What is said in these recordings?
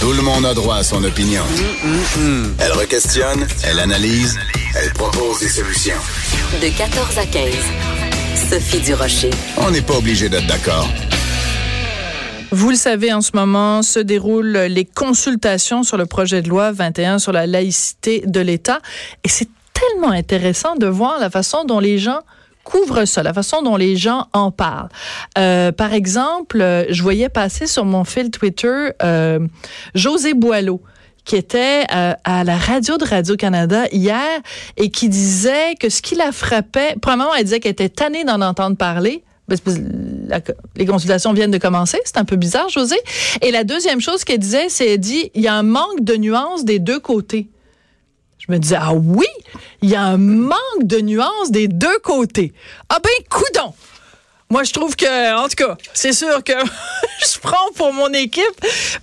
Tout le monde a droit à son opinion. Elle requestionne, elle analyse, elle propose des solutions. De 14 à 15. Sophie Durocher. On n'est pas obligé d'être d'accord. Vous le savez, en ce moment se déroulent les consultations sur le projet de loi 21 sur la laïcité de l'État. Et c'est tellement intéressant de voir la façon dont les gens couvrent ça, la façon dont les gens en parlent. Euh, par exemple, euh, je voyais passer sur mon fil Twitter euh, José Boileau qui était euh, à la radio de Radio-Canada hier et qui disait que ce qui la frappait, premièrement, elle disait qu'elle était tannée d'en entendre parler, parce que les consultations viennent de commencer. C'est un peu bizarre, José. Et la deuxième chose qu'elle disait, c'est elle dit il y a un manque de nuances des deux côtés. Je me disais ah oui, il y a un manque de nuances des deux côtés. Ah ben coudon. Moi, je trouve que, en tout cas, c'est sûr que je prends pour mon équipe,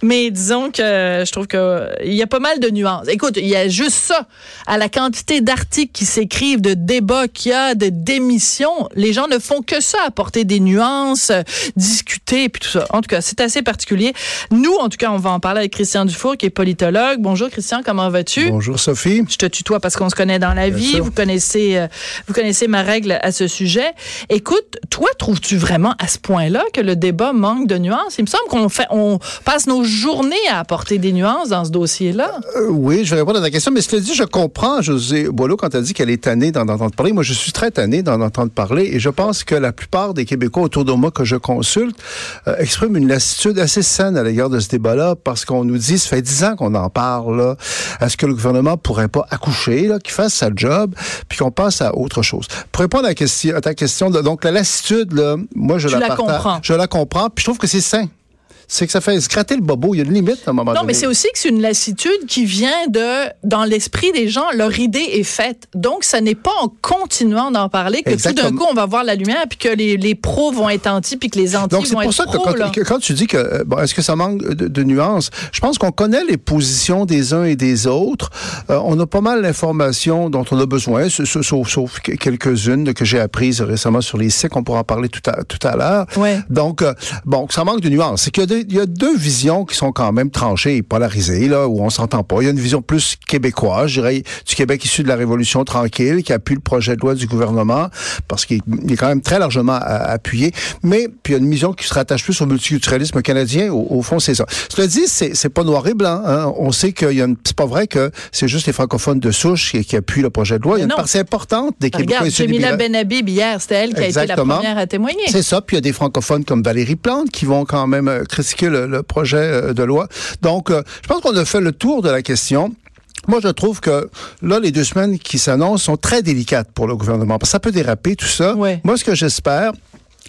mais disons que je trouve que il y a pas mal de nuances. Écoute, il y a juste ça. À la quantité d'articles qui s'écrivent, de débats qu'il y a, de démissions, les gens ne font que ça, apporter des nuances, discuter, puis tout ça. En tout cas, c'est assez particulier. Nous, en tout cas, on va en parler avec Christian Dufour, qui est politologue. Bonjour, Christian, comment vas-tu? Bonjour Sophie. Je te tutoie parce qu'on se connaît dans la Bien vie. sûr. Vous connaissez, euh, vous connaissez ma règle à ce sujet. Écoute, toi, trouves-tu vraiment à ce point-là que le débat manque de nuances? Il me semble qu'on fait, on passe nos journées à apporter des nuances dans ce dossier-là. Euh, oui, je vais répondre à ta question, mais cela dit, je comprends José Boileau quand elle dit qu'elle est tannée d'en entendre parler. Moi, je suis très tanné d'en entendre parler et je pense que la plupart des Québécois autour de moi que je consulte euh, expriment une lassitude assez saine à l'égard de ce débat-là parce qu'on nous dit, ça fait dix ans qu'on en parle, est-ce que le gouvernement pourrait pas accoucher, qu'il fasse sa job, puis qu'on passe à autre chose? Pour répondre à, ta question, donc la lassitude, moi, je Tu la, la comprends. Je la comprends, puis je trouve que c'est sain. C'est que ça fait se gratter le bobo. Il y a une limite à un moment Non, donné. mais c'est aussi que c'est une lassitude qui vient de, dans l'esprit des gens, leur idée est faite. Donc, ça n'est pas en continuant d'en parler que tout d'un coup, on va voir la lumière, puis que les, les pros vont être anti, puis que les anti Donc, c'est vont pour être ça que pros, quand, là. que quand tu dis que, euh, bon, est-ce que ça manque de, de nuances, je pense qu'on connaît les positions des uns et des autres. Euh, on a pas mal d'informations dont on a besoin, sauf, sauf- sauf que- quelques-unes que j'ai apprises récemment sur les sites. On pourra en parler tout à, tout à l'heure. Ouais. Donc, euh, bon, ça manque de nuances. C'est qu'il y a, deux- il y a deux visions qui sont quand même tranchées et polarisées, là, où on s'entend pas. Il y a une vision plus québécoise, je dirais, du Québec issu de la Révolution tranquille, qui appuie le projet de loi du gouvernement, parce qu'il il est quand même très largement a- appuyé. Mais, puis il y a une vision qui se rattache plus au multiculturalisme canadien. Au, au fond, c'est ça. Cela dit, c'est c'est pas noir et blanc. Hein. On sait qu'il y a une... C'est pas vrai que c'est juste les francophones de souche qui, qui appuient le projet de loi. Il y a une partie importante des Québécois Regarde, issus Jamila Benhabib, hier, c'était elle qui a été la première à témoigner. c'est ça. Puis il y a des francophones comme Valérie Plante qui vont quand même euh, critiquer le, le projet euh, de loi. Donc, euh, je pense qu'on a fait le tour de la question. Moi, je trouve que là, les deux semaines qui s'annoncent sont très délicates pour le gouvernement. Parce que ça peut déraper, tout ça. Ouais. Moi, ce que j'espère,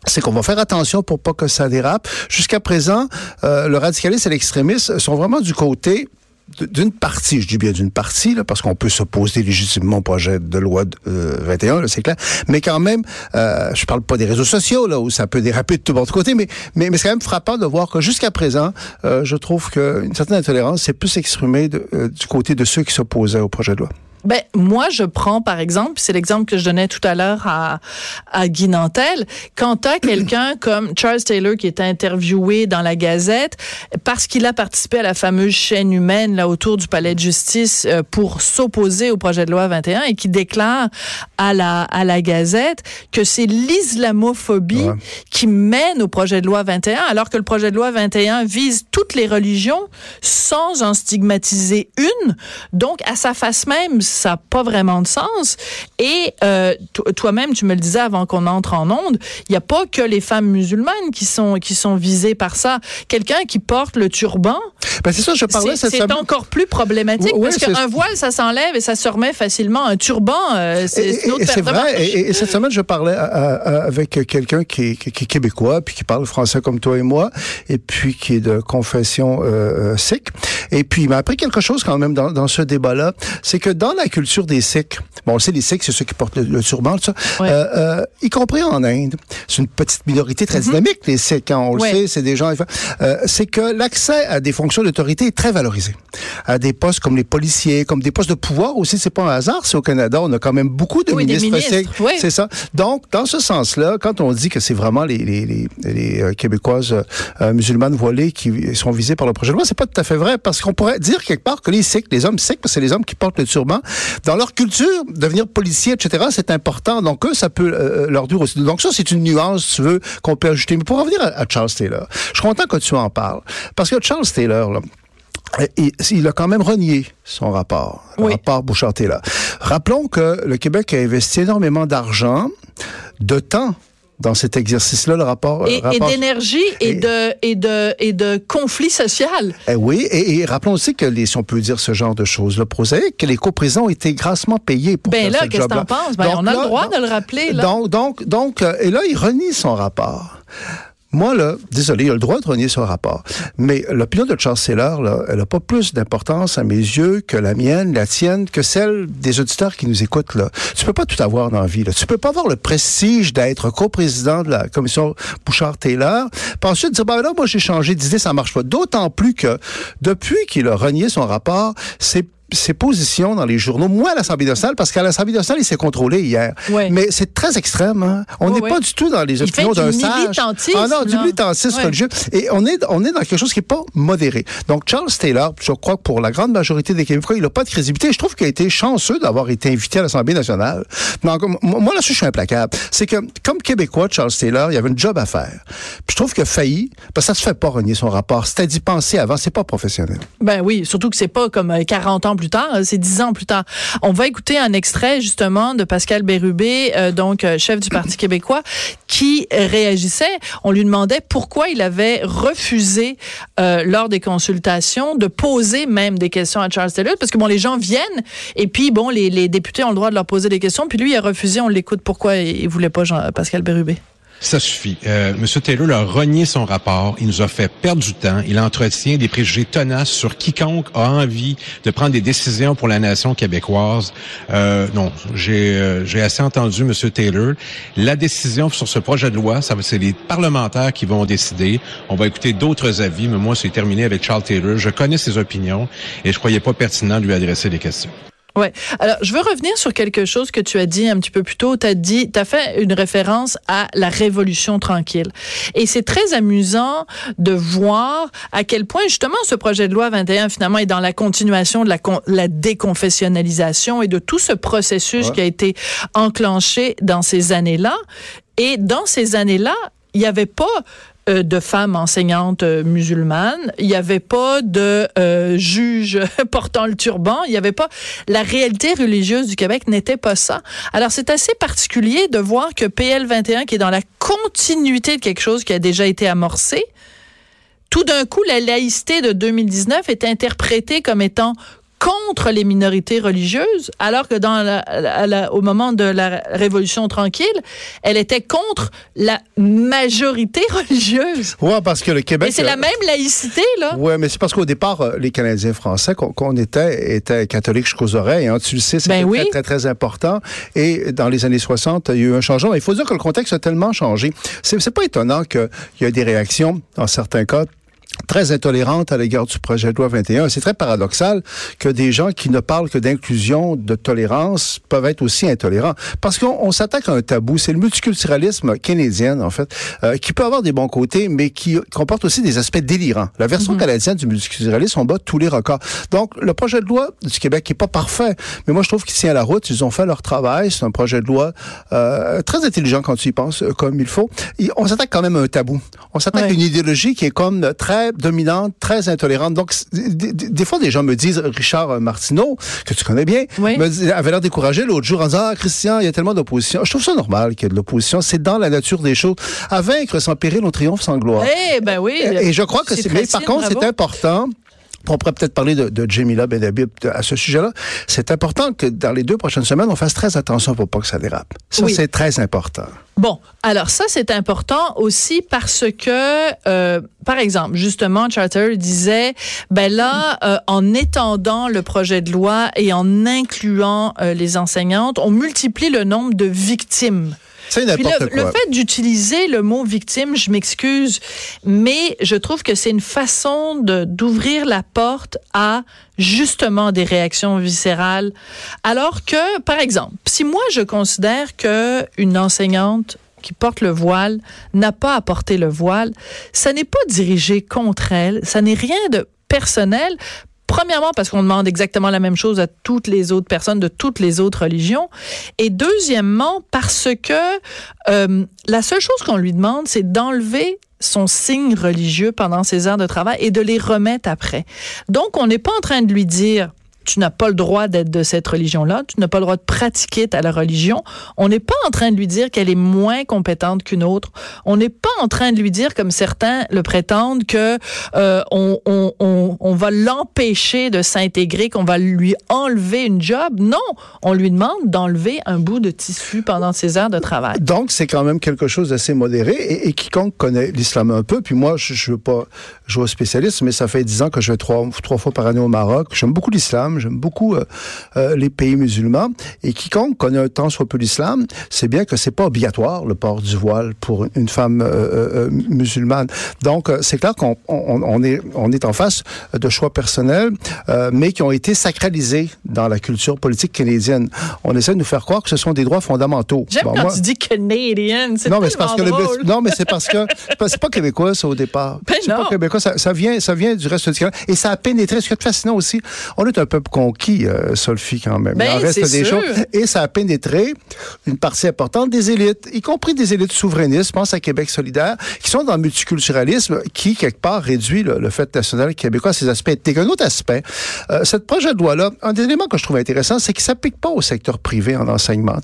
c'est qu'on va faire attention pour pas que ça dérape. Jusqu'à présent, euh, le radicalisme et l'extrémisme sont vraiment du côté d'une partie, je dis bien d'une partie, parce qu'on peut s'opposer légitimement au projet de loi euh, 21, là, c'est clair, mais quand même, euh, je parle pas des réseaux sociaux, là, où ça peut déraper de tout bord de côté, mais, mais, c'est quand même frappant de voir que jusqu'à présent, euh, je trouve qu'une certaine intolérance s'est plus exprimée euh, du côté de ceux qui s'opposaient au projet de loi. Ben, moi, je prends, par exemple, c'est l'exemple que je donnais tout à l'heure à, à Guy Nantel, quand t'as quelqu'un comme Charles Taylor qui est interviewé dans la Gazette, parce qu'il a participé à la fameuse chaîne humaine, là, autour du palais de justice, euh, pour s'opposer au projet de loi 21 et qui déclare à la, à la Gazette que c'est l'islamophobie Ouais. qui mène au projet de loi 21, alors que le projet de loi 21 vise toutes les religions sans en stigmatiser une. Donc, à sa face même, ça n'a pas vraiment de sens. Et euh, toi-même, tu me le disais avant qu'on entre en onde, il n'y a pas que les femmes musulmanes qui sont qui sont visées par ça. Quelqu'un qui porte le turban, ben c'est ça, je parlais. C'est encore plus problématique parce qu'un voile, ça s'enlève et ça se remet facilement. Un turban, euh, c'est une autre C'est vrai. Et, cette semaine, je parlais avec quelqu'un qui, qui, qui, est québécois puis qui parle français comme toi et moi, et puis qui est de confession euh, sikh. Et puis, il m'a appris quelque chose quand même dans, dans ce débat-là, c'est que dans la culture des Sikhs, bon, on sait les Sikhs, c'est ceux qui portent le, turban, tout ça, euh, euh, y compris en Inde, c'est une petite minorité très mhm. dynamique, les Sikhs, hein, on le sait, c'est des gens... Euh, c'est que l'accès à des fonctions d'autorité est très valorisé. À des postes comme les policiers, comme des postes de pouvoir aussi, c'est pas un hasard, c'est au Canada, on a quand même beaucoup de ministres, Sikhs, c'est ça. Donc, dans ce sens-là, quand on dit que c'est vraiment les, les, les, les euh, Québécoises euh, musulmanes voilées qui sont visées par le projet de loi, c'est pas tout à fait vrai, parce qu'on pourrait dire quelque part que les Sikhs, les hommes Sikhs, c'est les hommes qui portent le turban, dans leur culture, devenir policier, etc., c'est important. Donc, eux, ça peut euh, euh, leur dire aussi. Donc, ça, c'est une nuance, tu veux, qu'on peut ajouter. Mais pour revenir à, Charles Taylor, je suis content que tu en parles. Parce que Charles Taylor, là, il, a quand même renié son rapport, le rapport Bouchard-Taylor. Rappelons que le Québec a investi énormément d'argent, de temps dans cet exercice-là, le rapport. Et, d'énergie et, de, et, de, et de conflit social. Eh oui, et, rappelons aussi que, les, si on peut dire ce genre de choses-là, prosaïques, que les coprisons ont été grassement payés pour ben là, qu'est-ce que t'en penses? Ben, on a le droit de le rappeler. Là. Donc, donc, donc, euh, et là, il renie son rapport. Moi, là, désolé, il a le droit de renier son rapport. Mais l'opinion de Charles Taylor, là, elle n'a pas plus d'importance à mes yeux que la mienne, la tienne, que celle des auditeurs qui nous écoutent. Là. Tu peux pas tout avoir dans la vie. Là. Tu peux pas avoir le prestige d'être coprésident de la commission Bouchard-Taylor, puis ensuite dire, ben là, moi, j'ai changé d'idée, ça marche pas. D'autant plus que, depuis qu'il a renié son rapport, c'est ses positions dans les journaux, moins à l'Assemblée nationale, parce qu'à l'Assemblée nationale, il s'est contrôlé hier. Mais c'est très extrême. Hein? On n'est pas du tout dans les opinions d'un sage. Ah non, du militantisme religieux. Et on est, on est dans quelque chose qui n'est pas modéré. Donc, Charles Taylor, je crois que pour la grande majorité des Québécois, il n'a pas de crédibilité. Je trouve qu'il a été chanceux d'avoir été invité à l'Assemblée nationale. Donc, moi, là je suis implacable. C'est que, comme Québécois, Charles Taylor, il y avait une job à faire. Puis je trouve a failli, parce que ça se fait pas renier son rapport. C'était d'y penser avant, c'est pas professionnel. Ben oui, surtout que c'est pas comme 40 euh, ans plus tard, c'est dix ans plus tard. On va écouter un extrait justement de Pascal Bérubé, euh, donc euh, chef du Parti québécois, qui réagissait. On lui demandait pourquoi il avait refusé euh, lors des consultations de poser même des questions à Charles Taylor, parce que bon, les gens viennent et puis bon, les, députés ont le droit de leur poser des questions, puis lui il a refusé. On l'écoute. Pourquoi il voulait pas Pascal Bérubé? Ça suffit. Euh, Monsieur Taylor a renié son rapport. Il nous a fait perdre du temps. Il entretient des préjugés tenaces sur quiconque a envie de prendre des décisions pour la nation québécoise. Euh, non, j'ai euh, assez entendu Monsieur Taylor. La décision sur ce projet de loi, ça c'est les parlementaires qui vont décider. On va écouter d'autres avis, mais moi c'est terminé avec Charles Taylor. Je connais ses opinions et je croyais pas pertinent de lui adresser des questions. Ouais. Alors, je veux revenir sur quelque chose que tu as dit un petit peu plus tôt. Tu as dit, tu as fait une référence à la révolution tranquille. Et c'est très amusant de voir à quel point, justement, ce projet de loi 21, finalement, est dans la continuation de la, la déconfessionnalisation et de tout ce processus qui a été enclenché dans ces années-là. Et dans ces années-là, il n'y avait pas euh, de femmes enseignantes euh, musulmanes. Il n'y avait pas de euh, juges portant le turban. Il n'y avait pas la réalité religieuse du Québec n'était pas ça. Alors c'est assez particulier de voir que PL 21 qui est dans la continuité de quelque chose qui a déjà été amorcé, tout d'un coup la laïcité de 2019 est interprétée comme étant contre les minorités religieuses, alors que dans la, au moment de la Révolution tranquille, elle était contre la majorité religieuse. Ouais, parce que le Québec. Et c'est la même laïcité, là. Ouais, mais c'est parce qu'au départ, euh, les Canadiens français qu'on était étaient catholiques jusqu'aux oreilles. Hein. Tu le sais, c'était ben très, très, très important. Et dans les années 60, il y a eu un changement. Il faut dire que le contexte a tellement changé. C'est pas étonnant qu'il y ait des réactions, dans certains cas, très intolérante à l'égard du projet de loi 21. C'est très paradoxal que des gens qui ne parlent que d'inclusion, de tolérance, peuvent être aussi intolérants. Parce qu'on s'attaque à un tabou. C'est le multiculturalisme canadien, en fait, euh, qui peut avoir des bons côtés, mais qui comporte aussi des aspects délirants. La version mhm. canadienne du multiculturalisme, on bat tous les records. Donc, le projet de loi du Québec qui est pas parfait, mais moi, je trouve qu'il tient la route. Ils ont fait leur travail. C'est un projet de loi euh, très intelligent quand tu y penses, euh, comme il faut. on s'attaque quand même à un tabou. On s'attaque à une idéologie qui est comme très très dominante, très intolérante. Donc, des, fois, des gens me disent, Richard Martineau, que tu connais bien, me avait l'air découragé l'autre jour en disant, ah, Christian, il y a tellement d'opposition. Je trouve ça normal qu'il y ait de l'opposition. C'est dans la nature des choses. À vaincre sans péril, on triomphe sans gloire. Eh ben oui. Et, je crois que c'est, mais par contre, c'est important on pourrait peut-être parler de, de Jamila Benhabib à ce sujet-là. C'est important que dans les deux prochaines semaines, on fasse très attention pour pas que ça dérape. Ça, c'est très important. Bon, alors ça, c'est important aussi parce que, euh, par exemple, justement, Charter disait, ben là, euh, en étendant le projet de loi et en incluant euh, les enseignantes, on multiplie le nombre de victimes. C'est n'importe quoi. Le fait d'utiliser le mot victime, je m'excuse, mais je trouve que c'est une façon de d'ouvrir la porte à justement des réactions viscérales. Alors que, par exemple, si moi je considère que une enseignante qui porte le voile n'a pas à porter le voile, ça n'est pas dirigé contre elle, ça n'est rien de personnel. Premièrement, parce qu'on demande exactement la même chose à toutes les autres personnes de toutes les autres religions. Et deuxièmement, parce que euh, la seule chose qu'on lui demande, c'est d'enlever son signe religieux pendant ses heures de travail et de les remettre après. Donc, on n'est pas en train de lui dire tu n'as pas le droit d'être de cette religion-là, tu n'as pas le droit de pratiquer ta religion. On n'est pas en train de lui dire qu'elle est moins compétente qu'une autre. On n'est pas en train de lui dire, comme certains le prétendent, que euh, on, va l'empêcher de s'intégrer, qu'on va lui enlever une job. Non, on lui demande d'enlever un bout de tissu pendant ses heures de travail. Donc, c'est quand même quelque chose d'assez modéré. Et, et, quiconque connaît l'islam un peu, puis moi, je ne veux pas jouer au spécialiste, mais ça fait dix ans que je vais trois, trois fois par année au Maroc. J'aime beaucoup l'islam J'aime beaucoup euh, euh, les pays musulmans. Et quiconque connaît un temps soit peu l'islam, c'est bien que c'est pas obligatoire le port du voile pour une femme euh, musulmane. Donc, c'est clair qu'on on, est, on est en face de choix personnels, mais qui ont été sacralisés dans la culture politique canadienne. On essaie de nous faire croire que ce sont des droits fondamentaux. J'aime quand tu dis canadienne. Non, mais c'est parce que non, mais c'est parce que c'est pas québécois ça au départ. Ben c'est pas québécois. Ça, ça, vient, ça vient du reste du Canada et ça a pénétré. Ce qui est fascinant aussi, on est un peuple conquis, euh, Solfi, quand même. Il en ben, reste des choses. Et ça a pénétré une partie importante des élites, y compris des élites souverainistes, je pense à Québec solidaire, qui sont dans le multiculturalisme, qui, quelque part, réduit le, fait national québécois à ses aspects ethniques. Un autre aspect, euh, cette projet de loi-là, un des éléments que je trouve intéressant, c'est qu'il ne s'applique pas au secteur privé en enseignement.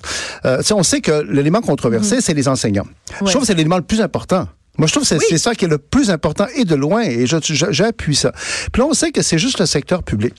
Euh, on sait que l'élément controversé, mm-hmm. c'est les enseignants. Je trouve que c'est l'élément le plus important. Moi, je trouve que c'est ça qui est le plus important et de loin, et j'appuie ça. Puis là, on sait que c'est juste le secteur public.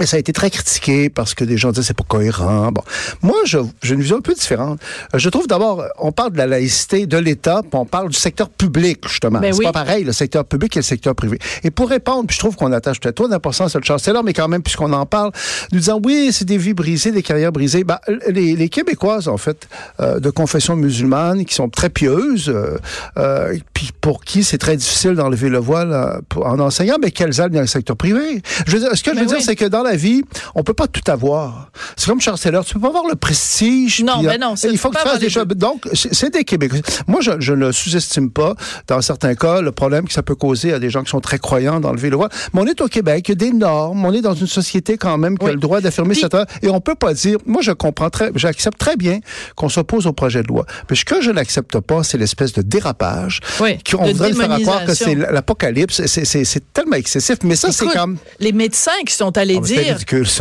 Et ça a été très critiqué parce que des gens disaient c'est pas cohérent. Bon, moi j'ai une vision un peu différente. Euh, je trouve d'abord on parle de la laïcité de l'État, puis on parle du secteur public justement. Ben c'est pas pareil le secteur public et le secteur privé. Et pour répondre, puis je trouve qu'on attache peut-être trop d'importance à le là, mais quand même puisqu'on en parle, nous disant oui c'est des vies brisées, des carrières brisées. Ben, les, les Québécoises en fait euh, de confession musulmane qui sont très pieuses, euh, euh puis pour qui c'est très difficile d'enlever le voile en enseignant, mais qu'elles aillent dans le secteur privé. Je veux dire, ce que je veux ben dire c'est que dans la vie, on peut pas tout avoir. C'est comme Taylor, tu peux pas avoir le prestige. Non, mais euh, non, il faut que tu fasses des choses. Donc, c'est des Québécois. Moi, je, je ne sous-estime pas, dans certains cas, le problème que ça peut causer à des gens qui sont très croyants d'enlever le voile. Mais on est au Québec, il y a des normes, on est dans une société quand même qui a le droit d'affirmer cette et on peut pas dire, moi, je comprends très, j'accepte très bien qu'on s'oppose au projet de loi. Mais ce que je n'accepte pas, c'est l'espèce de dérapage. Oui, on voudrait faire croire que c'est l'apocalypse. C'est tellement excessif. Mais ça, c'est comme... Les médecins qui sont allés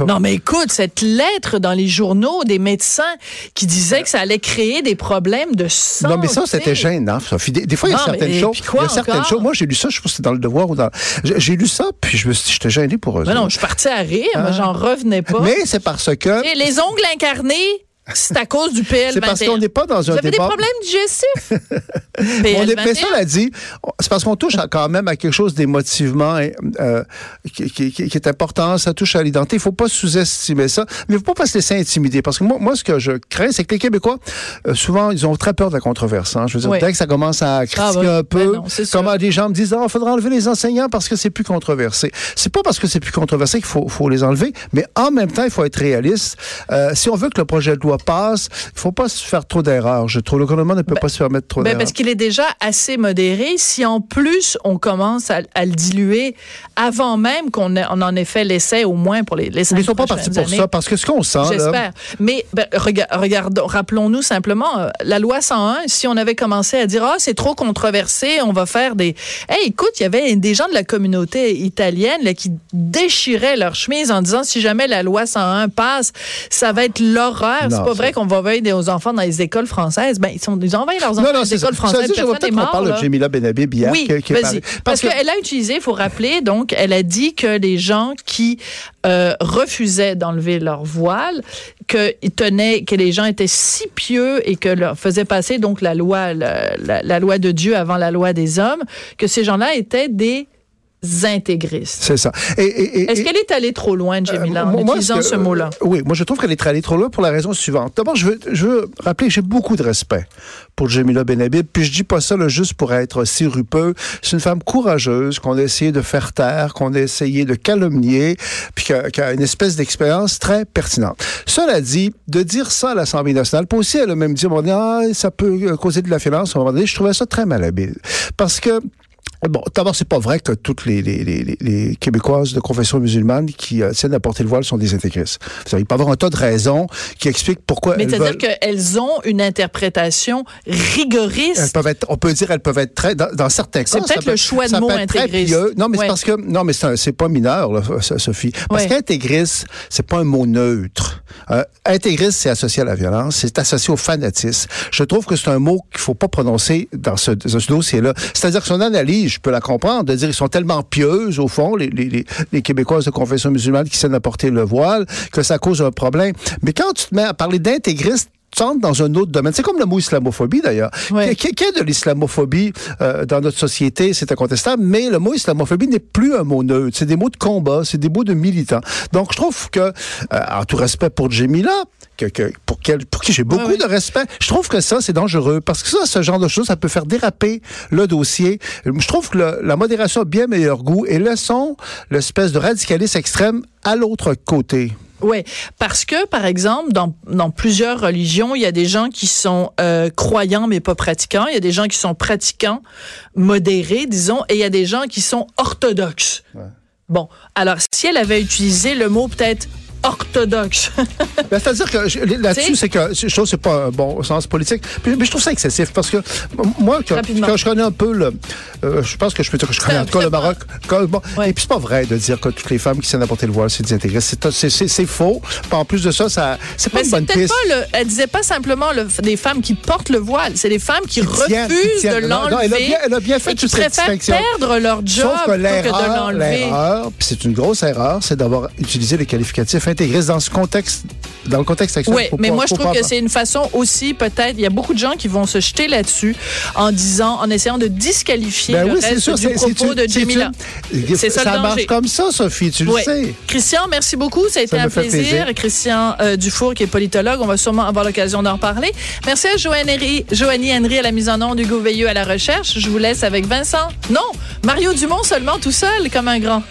non, mais écoute, cette lettre dans les journaux des médecins qui disaient que ça allait créer des problèmes de santé. Non, mais ça, c'était gênant, Sophie. Des, fois, il y a certaines choses. il y a certaines choses. Moi, j'ai lu ça, je pense que c'était dans le devoir ou dans. J'ai lu ça, puis je me suis dit, j'étais gêné pour eux. Mais non, je suis partie à rire, moi, j'en revenais pas. Mais c'est parce que. Et les ongles incarnés, c'est à cause du PL21. C'est parce qu'on n'est pas dans un Vous avez des problèmes digestifs? PL21. On est, ça l'a dit. C'est parce qu'on touche quand même à quelque chose d'émotivement euh, qui, qui, qui, est important. Ça touche à l'identité. Il faut pas sous-estimer ça. Mais il faut pas se laisser intimider. Parce que moi, moi ce que je crains, c'est que les Québécois, euh, souvent, ils ont très peur de la controverse. Hein. Je veux dire, dès que ça commence à critiquer ah, un peu, ben comment des gens me disent, il oh, faudra enlever les enseignants parce que c'est plus controversé. C'est pas parce que c'est plus controversé qu'il faut, faut les enlever, mais en même temps, il faut être réaliste. Euh, si on veut que le projet de loi loi passe, il faut pas se faire trop d'erreurs. Je trouve le gouvernement ne peut Ben, pas se permettre trop Ben, d'erreurs. parce qu'il est déjà assez modéré. Si en plus on commence à, à le diluer avant même qu'on on en ait fait l'essai au moins pour les, les cinq ils sont pas partis pour années. ça, parce que ce qu'on sent, J'espère. Mais ben, rega- regardons, rappelons-nous simplement euh, la loi 101. Si on avait commencé à dire ah c'est trop controversé, on va faire des. Hey, écoute, il y avait des gens de la communauté italienne là, qui déchiraient leur chemise en disant si jamais la loi 101 passe, ça va être l'horreur. C'est pas ça- vrai qu'on va envoyer des enfants dans les écoles françaises? Ben ils sont ils leurs enfants non, dans non, les c'est ça. écoles Ça françaises. n'est qu'on mort. parle là. de Jamila Benhabib hier. Oui, qui, qui est parlé. Parce, qu'elle a utilisé, il faut rappeler, donc, elle a dit que les gens qui euh, refusaient d'enlever leur voile, qu'ils tenaient, que les gens étaient si pieux et que leur faisaient passer donc la loi, la, la- la loi de Dieu avant la loi des hommes, que ces gens-là étaient des intégristes. C'est ça. Et, et- et- Est-ce qu'elle est allée trop loin, Jamila, Euh, en moi, utilisant ce mot-là? Oui, moi je trouve qu'elle est allée trop loin pour la raison suivante. D'abord, je veux, je veux rappeler que j'ai beaucoup de respect pour Jamila Benhabib, puis je dis pas ça là, juste pour être sirupeux. C'est une femme courageuse qu'on a essayé de faire taire, qu'on a essayé de calomnier, puis qui a, qui a une espèce d'expérience très pertinente. Cela dit, de dire ça à l'Assemblée nationale, puis aussi elle a même dit, bon, ah, ça peut euh, causer de la violence à un moment donné, je trouvais ça très malhabile. Parce que Bon, d'abord, c'est pas vrai que toutes les, les, les, les- les Québécoises de confession musulmane qui euh, tiennent à porter le voile sont des intégristes. Il peut y avoir un tas de raisons qui expliquent pourquoi Mais c'est-à-dire veulent... qu'elles ont une interprétation rigoriste. Elles peuvent être, on peut dire, elles peuvent être très, dans, dans certains cas. C'est peut-être peut- le choix de mot intégriste. Non, mais Ouais. c'est parce que, non, mais c'est pas mineur, là, Sophie. Parce Ouais. qu'intégriste, c'est pas un mot neutre. Euh, intégriste, c'est associé à la violence, c'est associé au fanatisme. Je trouve que c'est un mot qu'il faut pas prononcer dans ce, dans ce dossier-là. C'est-à-dire que son analyse, je peux la comprendre, de dire ils sont tellement pieuses, au fond, les, les, les, Québécoises de confession musulmane qui s'aiment à porter le voile, que ça cause un problème. Mais quand tu te mets à parler d'intégriste, tu entres dans un autre domaine. C'est comme le mot islamophobie, d'ailleurs. Ouais. Qu'il y ait de l'islamophobie euh, dans notre société, c'est incontestable, mais le mot islamophobie n'est plus un mot neutre. C'est des mots de combat, c'est des mots de militants. Donc, je trouve que, euh, en tout respect pour Jemila, que, que, pour, quel- pour qui j'ai beaucoup de respect, je trouve que ça, c'est dangereux. Parce que ça, ce genre de choses, ça peut faire déraper le dossier. Je trouve que le- la modération a bien meilleur goût et laissons l'espèce de radicalisme extrême à l'autre côté. Oui, parce que, par exemple, dans, dans plusieurs religions, il y a des gens qui sont euh, croyants mais pas pratiquants. Il y a des gens qui sont pratiquants, modérés, disons, et il y a des gens qui sont orthodoxes. Bon, alors, si elle avait utilisé le mot peut-être orthodoxe, Ben, C'est-à-dire que là-dessus, c'est que je trouve que c'est pas un bon sens politique. Puis, mais je trouve ça excessif parce que moi, quand je connais un peu le, euh, je pense que je peux dire que je connais tout cas le Maroc. Quand- bon, Ouais. Et puis c'est pas vrai de dire que toutes les femmes qui s'en apporter le voile, c'est des intégristes. C'est- faux. En plus de ça, ça c'est pas mais une bonne piste. pas le. Elle disait pas simplement le, des femmes qui portent le voile, c'est des femmes qui, tiennent- qui refusent tiennent. de l'enlever. elle a bien- elle a bien fait toute cette distinction. perdre leur job Sauf que de l'erreur, l'enlever. l'erreur, c'est une grosse erreur, c'est d'avoir utilisé les qualificatifs dans ce contexte, dans le contexte actuel. Oui, Faut mais pas- moi, je trouve pas- que c'est une façon aussi, peut-être, il y a beaucoup de gens qui vont se jeter là-dessus en disant, en essayant de disqualifier Ben le oui, reste sûr, du propos de Jamila. C'est ça le marche danger. comme ça, Sophie, tu Ouais. le sais. Christian, merci beaucoup. Ça a été Ça un plaisir. plaisir. Christian euh, Dufour, qui est politologue. On va sûrement avoir l'occasion d'en reparler. Merci à Henry- Joanie Henry à la mise en onde, Hugo Veilleux à la recherche. Je vous laisse avec Vincent. Non, Mario Dumont seulement tout seul, comme un grand.